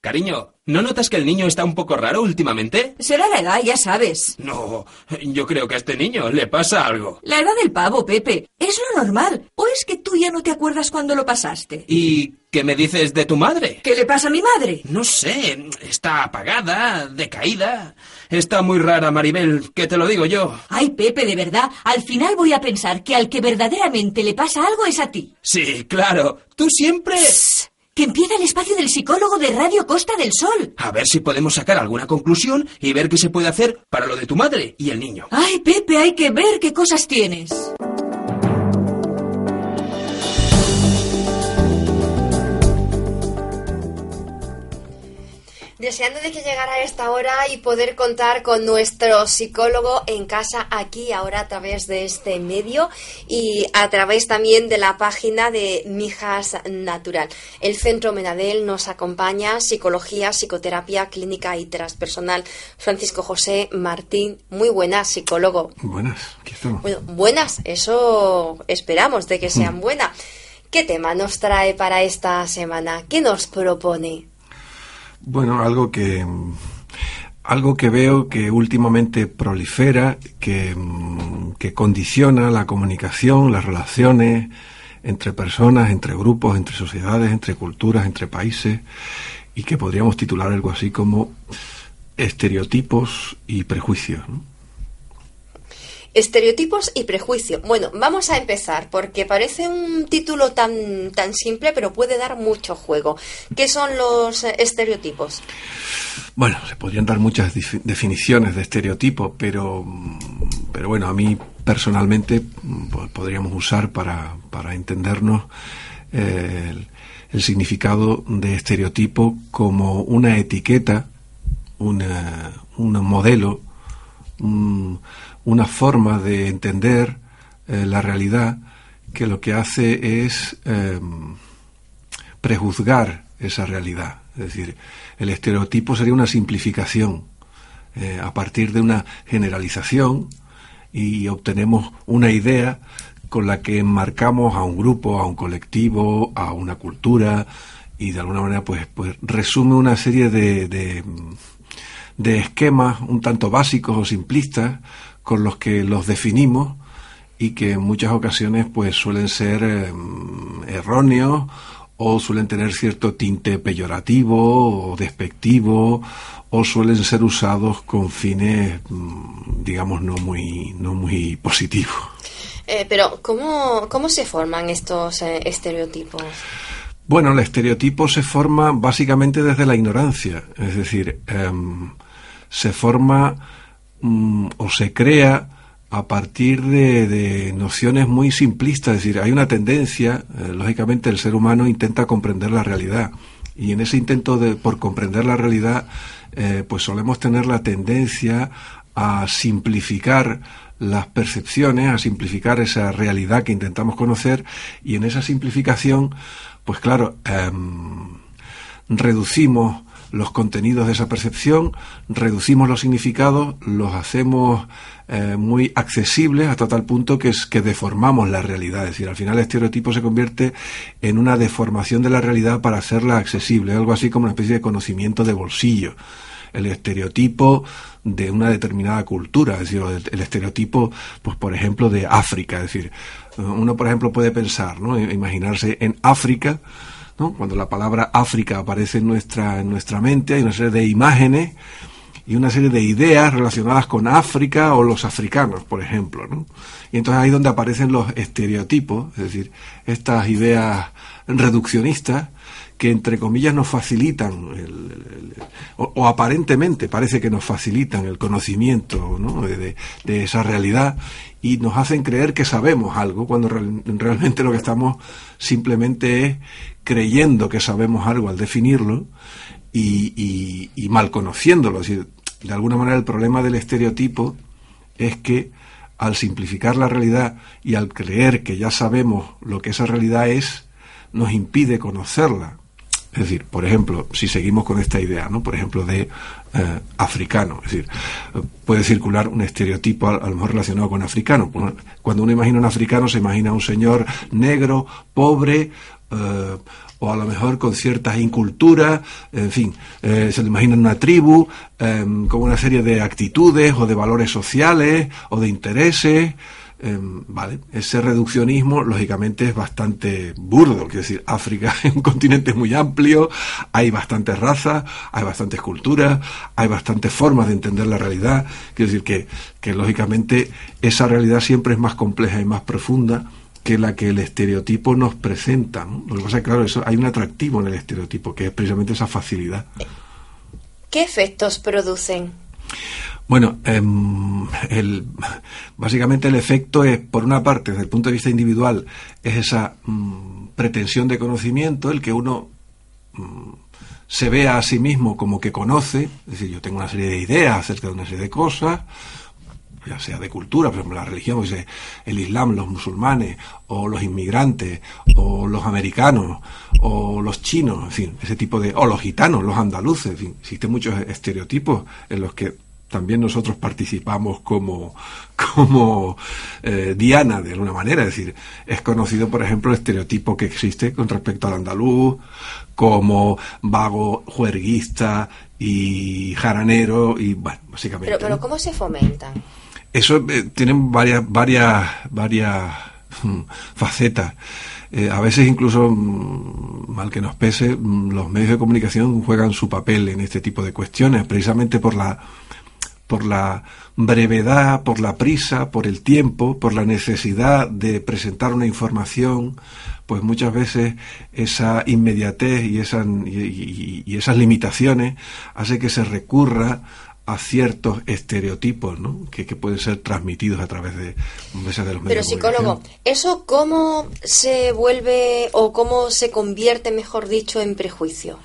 Cariño, ¿no notas que el niño está un poco raro últimamente? Será la edad, ya sabes. No, yo creo que a este niño le pasa algo. La edad del pavo, Pepe. Es lo normal. ¿O es que tú ya no te acuerdas cuando lo pasaste? ¿Y qué me dices de tu madre? ¿Qué le pasa a mi madre? No sé, está apagada, decaída. Está muy rara, Maribel, que te lo digo yo. Ay, Pepe, de verdad, al final voy a pensar que al que verdaderamente le pasa algo es a ti. Sí, claro. Tú siempre... Shh, que empieza el espacio del psicólogo de Radio Costa del Sol. A ver si podemos sacar alguna conclusión y ver qué se puede hacer para lo de tu madre y el niño. Ay, Pepe, hay que ver qué cosas tienes. Deseando de que llegara esta hora y poder contar con nuestro psicólogo en casa aquí ahora a través de este medio y a través también de la página de Mijas Natural. El Centro Menadel nos acompaña psicología, psicoterapia clínica y transpersonal. Francisco José Martín, muy buenas, psicólogo. Buenas, aquí estamos. Bueno, buenas, eso esperamos de que sean buenas. ¿Qué tema nos trae para esta semana? ¿Qué nos propone? Bueno, algo que algo que veo que últimamente prolifera, que, que condiciona la comunicación, las relaciones entre personas, entre grupos, entre sociedades, entre culturas, entre países, y que podríamos titular algo así como estereotipos y prejuicios. ¿no? Estereotipos y prejuicio. Bueno, vamos a empezar porque parece un título tan, tan simple, pero puede dar mucho juego. ¿Qué son los estereotipos? Bueno, se podrían dar muchas definiciones de estereotipo, pero, pero bueno, a mí personalmente po- podríamos usar para, para entendernos el, significado de estereotipo como una etiqueta, un modelo, una forma de entender eh, la realidad que lo que hace es eh, prejuzgar esa realidad. Es decir, el estereotipo sería una simplificación eh, a partir de una generalización y obtenemos una idea con la que enmarcamos a un grupo, a un colectivo, a una cultura y de alguna manera pues, pues resume una serie de, de, de esquemas un tanto básicos o simplistas con los que los definimos y que en muchas ocasiones pues suelen ser eh, erróneos o suelen tener cierto tinte peyorativo o despectivo o suelen ser usados con fines mm, digamos no muy no muy positivos. Eh, pero, ¿cómo, ¿cómo se forman estos eh, estereotipos? Bueno, el estereotipo se forma básicamente desde la ignorancia, es decir, em, se forma mm, o se crea a partir de, de nociones muy simplistas, es decir, hay una tendencia, eh, lógicamente el ser humano intenta comprender la realidad y en ese intento de por comprender la realidad, eh, pues solemos tener la tendencia a simplificar las percepciones, a simplificar esa realidad que intentamos conocer y en esa simplificación, pues claro, em, reducimos los contenidos de esa percepción, reducimos los significados, los hacemos eh, muy accesibles hasta tal punto que, es, que deformamos la realidad. Es decir, al final el estereotipo se convierte en una deformación de la realidad para hacerla accesible, algo así como una especie de conocimiento de bolsillo. El estereotipo de una determinada cultura, es decir, el, estereotipo, pues por ejemplo, de África. Es decir, uno por ejemplo puede pensar, ¿no? imaginarse en África, Cuando la palabra África aparece en nuestra, en nuestra mente, hay una serie de imágenes y una serie de ideas relacionadas con África o los africanos, por ejemplo. ¿no? Y entonces ahí es donde aparecen los estereotipos, es decir, estas ideas reduccionistas que entre comillas nos facilitan o, aparentemente parece que nos facilitan el conocimiento de, esa realidad y nos hacen creer que sabemos algo cuando realmente lo que estamos simplemente es creyendo que sabemos algo al definirlo y, mal conociéndolo. de alguna manera el problema del estereotipo es que al simplificar la realidad y al creer que ya sabemos lo que esa realidad es, nos impide conocerla. Es decir, por ejemplo, si seguimos con esta idea, ¿no? Por ejemplo, de eh, africano. Es decir, puede circular un estereotipo a, lo mejor relacionado con africano. Cuando uno imagina un africano, se imagina un señor negro, pobre, eh, o a lo mejor con ciertas inculturas, en fin, eh, se le imagina una tribu em, con una serie de actitudes o de valores sociales o de intereses. Em, vale, ese reduccionismo lógicamente es bastante burdo, quiero decir, África es un continente muy amplio, hay bastantes razas, hay bastantes culturas, hay bastantes formas de entender la realidad, quiero decir que, que lógicamente esa realidad siempre es más compleja y más profunda que la que el estereotipo nos presenta. Lo que pasa es claro, eso, hay un atractivo en el estereotipo, que es precisamente esa facilidad. ¿Qué efectos producen? Bueno, em, el, básicamente el efecto es, por una parte, desde el punto de vista individual, es esa mm, pretensión de conocimiento, el que uno mm, se vea a sí mismo como que conoce, es decir, yo tengo una serie de ideas acerca de una serie de cosas, ya sea de cultura, por ejemplo, la religión, pues, el Islam, los musulmanes, o los inmigrantes, o los americanos, o los chinos, en fin, ese tipo de, o los gitanos, los andaluces, en fin, existen muchos estereotipos en los que también nosotros participamos como, como eh, Diana, de alguna manera. Es decir, es conocido, por ejemplo, el estereotipo que existe con respecto al andaluz, como vago, juerguista y jaranero, y bueno, básicamente. Pero, pero ¿cómo se fomentan? Eso eh, tiene varias, varias, varias mm, facetas. Eh, a veces incluso, mm, mal que nos pese, mm, los medios de comunicación juegan su papel en este tipo de cuestiones, precisamente por la, por la brevedad, por la prisa, por el tiempo, por la necesidad de presentar una información, pues muchas veces esa inmediatez y, esa, y esas limitaciones hace que se recurra a ciertos estereotipos ¿no? que, pueden ser transmitidos a través de, de los medios. Pero psicólogo, ¿eso cómo se vuelve o cómo se convierte, mejor dicho, en prejuicio?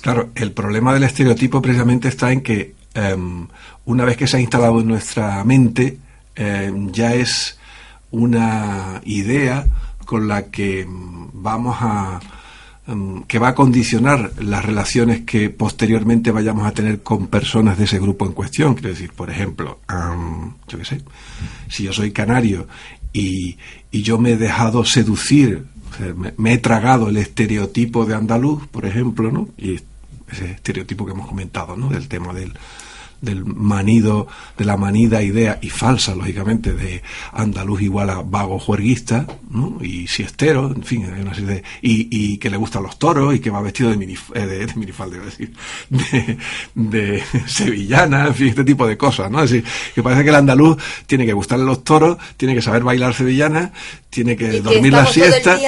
Claro, el problema del estereotipo precisamente está en que em, una vez que se ha instalado en nuestra mente, em, ya es una idea con la que em, vamos a que va a condicionar las relaciones que posteriormente vayamos a tener con personas de ese grupo en cuestión. Quiero decir, por ejemplo, yo qué sé, si yo soy canario y, yo me he dejado seducir, me, he tragado el estereotipo de andaluz, por ejemplo, ¿no? Y ese estereotipo que hemos comentado, ¿no? Del tema del, del manido, de la manida idea, y falsa, lógicamente, de andaluz igual a vago juerguista, ¿no? y siestero, en fin, hay una serie de, y, y, que le gustan los toros, y que va vestido de, minif, eh, de, de minifalda, decir, de, de, sevillana, en fin, este tipo de cosas, ¿no? Es decir, que parece que el andaluz tiene que gustarle los toros, tiene que saber bailar sevillana, tiene que dormir la siesta,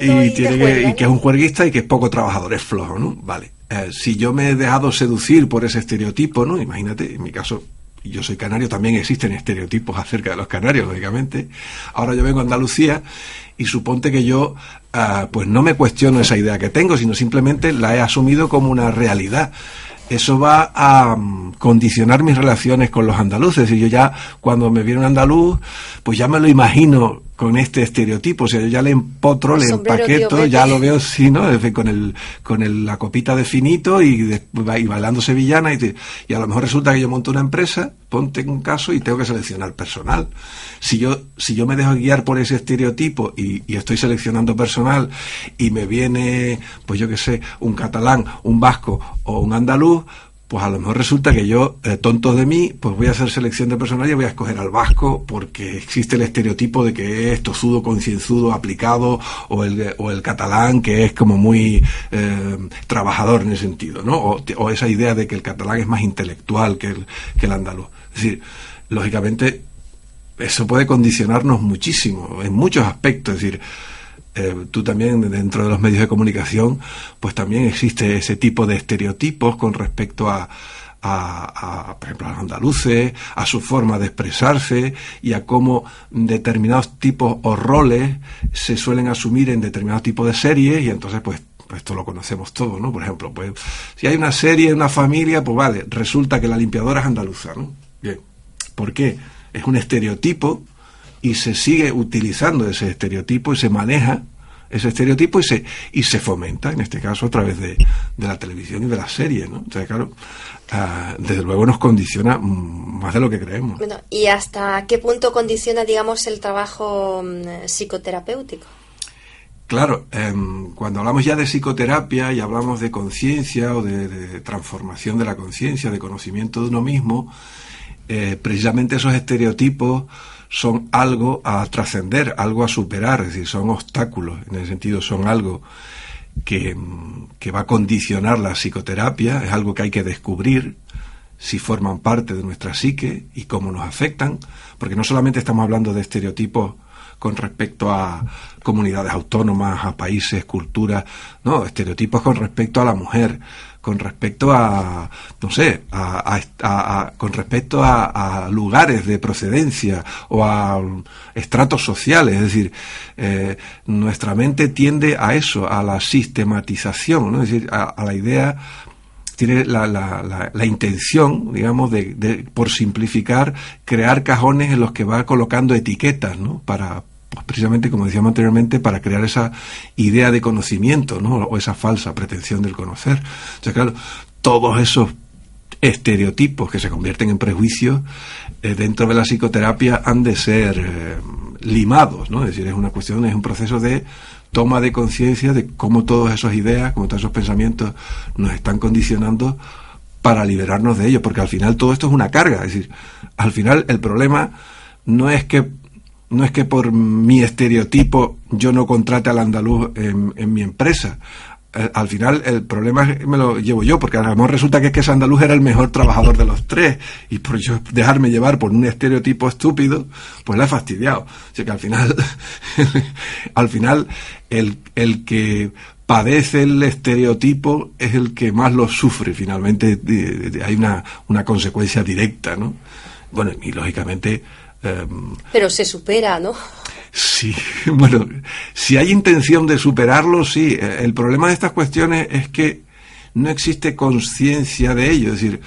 y, tiene que, y que es un juerguista y que es poco trabajador, es flojo, ¿no? Vale. Eh, si yo me he dejado seducir por ese estereotipo, ¿no? Imagínate, en mi caso, yo soy canario, también existen estereotipos acerca de los canarios, lógicamente. Ahora yo vengo a Andalucía y suponte que yo, ah, pues no me cuestiono esa idea que tengo, sino simplemente la he asumido como una realidad eso va a mm, condicionar mis relaciones con los andaluces. Y yo ya, cuando me viene un andaluz, pues ya me lo imagino con este estereotipo, o sea, ya le empotro, le empaqueto, ya lo veo sí, ¿no? Con el, con el, la copita de finito y, bailando sevillana y, y, a lo mejor resulta que yo monto una empresa, ponte un caso y tengo que seleccionar personal. Si yo, si yo me dejo guiar por ese estereotipo y, y estoy seleccionando personal y me viene, pues yo qué sé, un catalán, un vasco o un andaluz, pues a lo mejor resulta que yo, eh, tonto de mí, pues voy a hacer selección de personal y voy a escoger al vasco porque existe el estereotipo de que es tosudo, concienzudo, aplicado, o el, o el catalán que es como muy eh, trabajador en ese sentido, ¿no? O, esa idea de que el catalán es más intelectual que el, que el andaluz. Es decir, lógicamente, eso puede condicionarnos muchísimo, en muchos aspectos. Es decir, eh, tú también dentro de los medios de comunicación, pues también existe ese tipo de estereotipos con respecto a, a, por ejemplo, a los andaluces, a su forma de expresarse y a cómo determinados tipos o roles se suelen asumir en determinados tipos de series y entonces pues, pues esto lo conocemos todos, ¿no? Por ejemplo, pues si hay una serie, una familia, pues vale, resulta que la limpiadora es andaluza, ¿no? Bien. ¿Por qué? Es un estereotipo y se sigue utilizando ese estereotipo y se maneja ese estereotipo y se, y se fomenta, en este caso, a través de, la televisión y de las series, ¿no? Entonces, claro, ah, desde luego nos condiciona más de lo que creemos. Bueno, ¿y hasta qué punto condiciona, digamos, el trabajo mm, psicoterapéutico? Claro, em, cuando hablamos ya de psicoterapia y hablamos de conciencia o de, transformación de la conciencia, de conocimiento de uno mismo, eh, precisamente esos estereotipos son algo a trascender, algo a superar, es decir, son obstáculos, en ese sentido son algo que, que, va a condicionar la psicoterapia, es algo que hay que descubrir si forman parte de nuestra psique y cómo nos afectan, porque no solamente estamos hablando de estereotipos con respecto a comunidades autónomas, a países, culturas, no, estereotipos con respecto a la mujer, con respecto a, no sé, a, con respecto a, lugares de procedencia o a estratos sociales. Es decir, eh, nuestra mente tiende a eso, a la sistematización, ¿no? es decir, a, la idea tiene la, la, la, intención, digamos, de, de, por simplificar, crear cajones en los que va colocando etiquetas, ¿no? Para, precisamente, como decíamos anteriormente, para crear esa idea de conocimiento, ¿no? O esa falsa pretensión del conocer. O sea, claro, todos esos estereotipos que se convierten en prejuicios eh, dentro de la psicoterapia han de ser eh, limados, ¿no? Es decir, es una cuestión, es un proceso de toma de conciencia de cómo todas esas ideas, cómo todos esos pensamientos nos están condicionando para liberarnos de ellos, porque al final todo esto es una carga, es decir, al final el problema no es que no es que por mi estereotipo yo no contrate al andaluz en, mi empresa. Eh, al final el problema me lo llevo yo, porque a lo mejor resulta que, es que ese andaluz era el mejor trabajador de los tres, y por yo dejarme llevar por un estereotipo estúpido, pues la he fastidiado. O sea que al final, al final, el, el que padece el estereotipo es el que más lo sufre finalmente. Hay una, una consecuencia directa, ¿no? Bueno, y lógicamente Em, Pero se supera, ¿no? Sí, bueno, si hay intención de superarlo, sí. El problema de estas cuestiones es que no existe conciencia de ello. Es decir,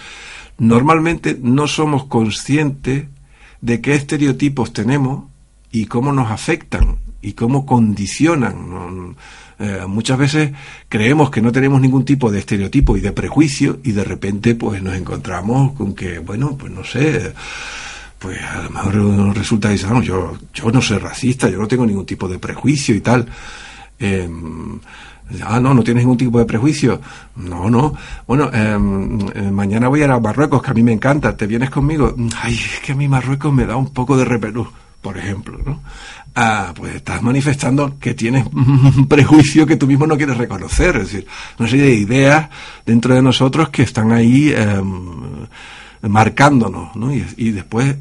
normalmente no somos conscientes de qué estereotipos tenemos y cómo nos afectan y cómo condicionan. Eh, muchas veces creemos que no tenemos ningún tipo de estereotipo y de prejuicio y de repente pues nos encontramos con que, bueno, pues no sé pues a lo mejor resulta que yo, yo no soy racista, yo no tengo ningún tipo de prejuicio y tal. Em, ah, no, no tienes ningún tipo de prejuicio. No, no. Bueno, em, eh, mañana voy a ir a Marruecos, que a mí me encanta. ¿Te vienes conmigo? Ay, es que a mí Marruecos me da un poco de repelús, por ejemplo, ¿no? Ah, pues estás manifestando que tienes un prejuicio que tú mismo no quieres reconocer. Es decir, una serie de ideas dentro de nosotros que están ahí em, marcándonos, ¿no? Y después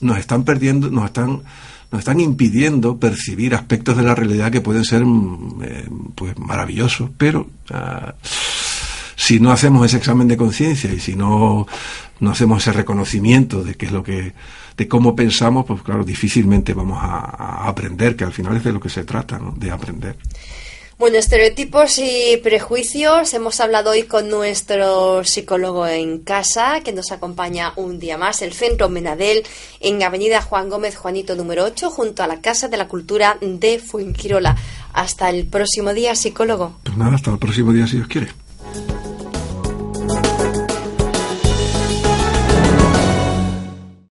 nos están perdiendo, nos están nos están impidiendo percibir aspectos de la realidad que pueden ser mm, eh, pues maravillosos, pero ah, si no hacemos ese examen de conciencia y si no, no hacemos ese reconocimiento de qué es lo que de cómo pensamos, pues claro, difícilmente vamos a, a aprender, que al final es de lo que se trata, ¿no? de aprender. Bueno, estereotipos y prejuicios. Hemos hablado hoy con nuestro psicólogo en casa, que nos acompaña un día más, el Centro Menadel, en Avenida Juan Gómez Juanito número 8, junto a la Casa de la Cultura de Fuenquirola. Hasta el próximo día, psicólogo. Pues nada, hasta el próximo día, si Dios quiere.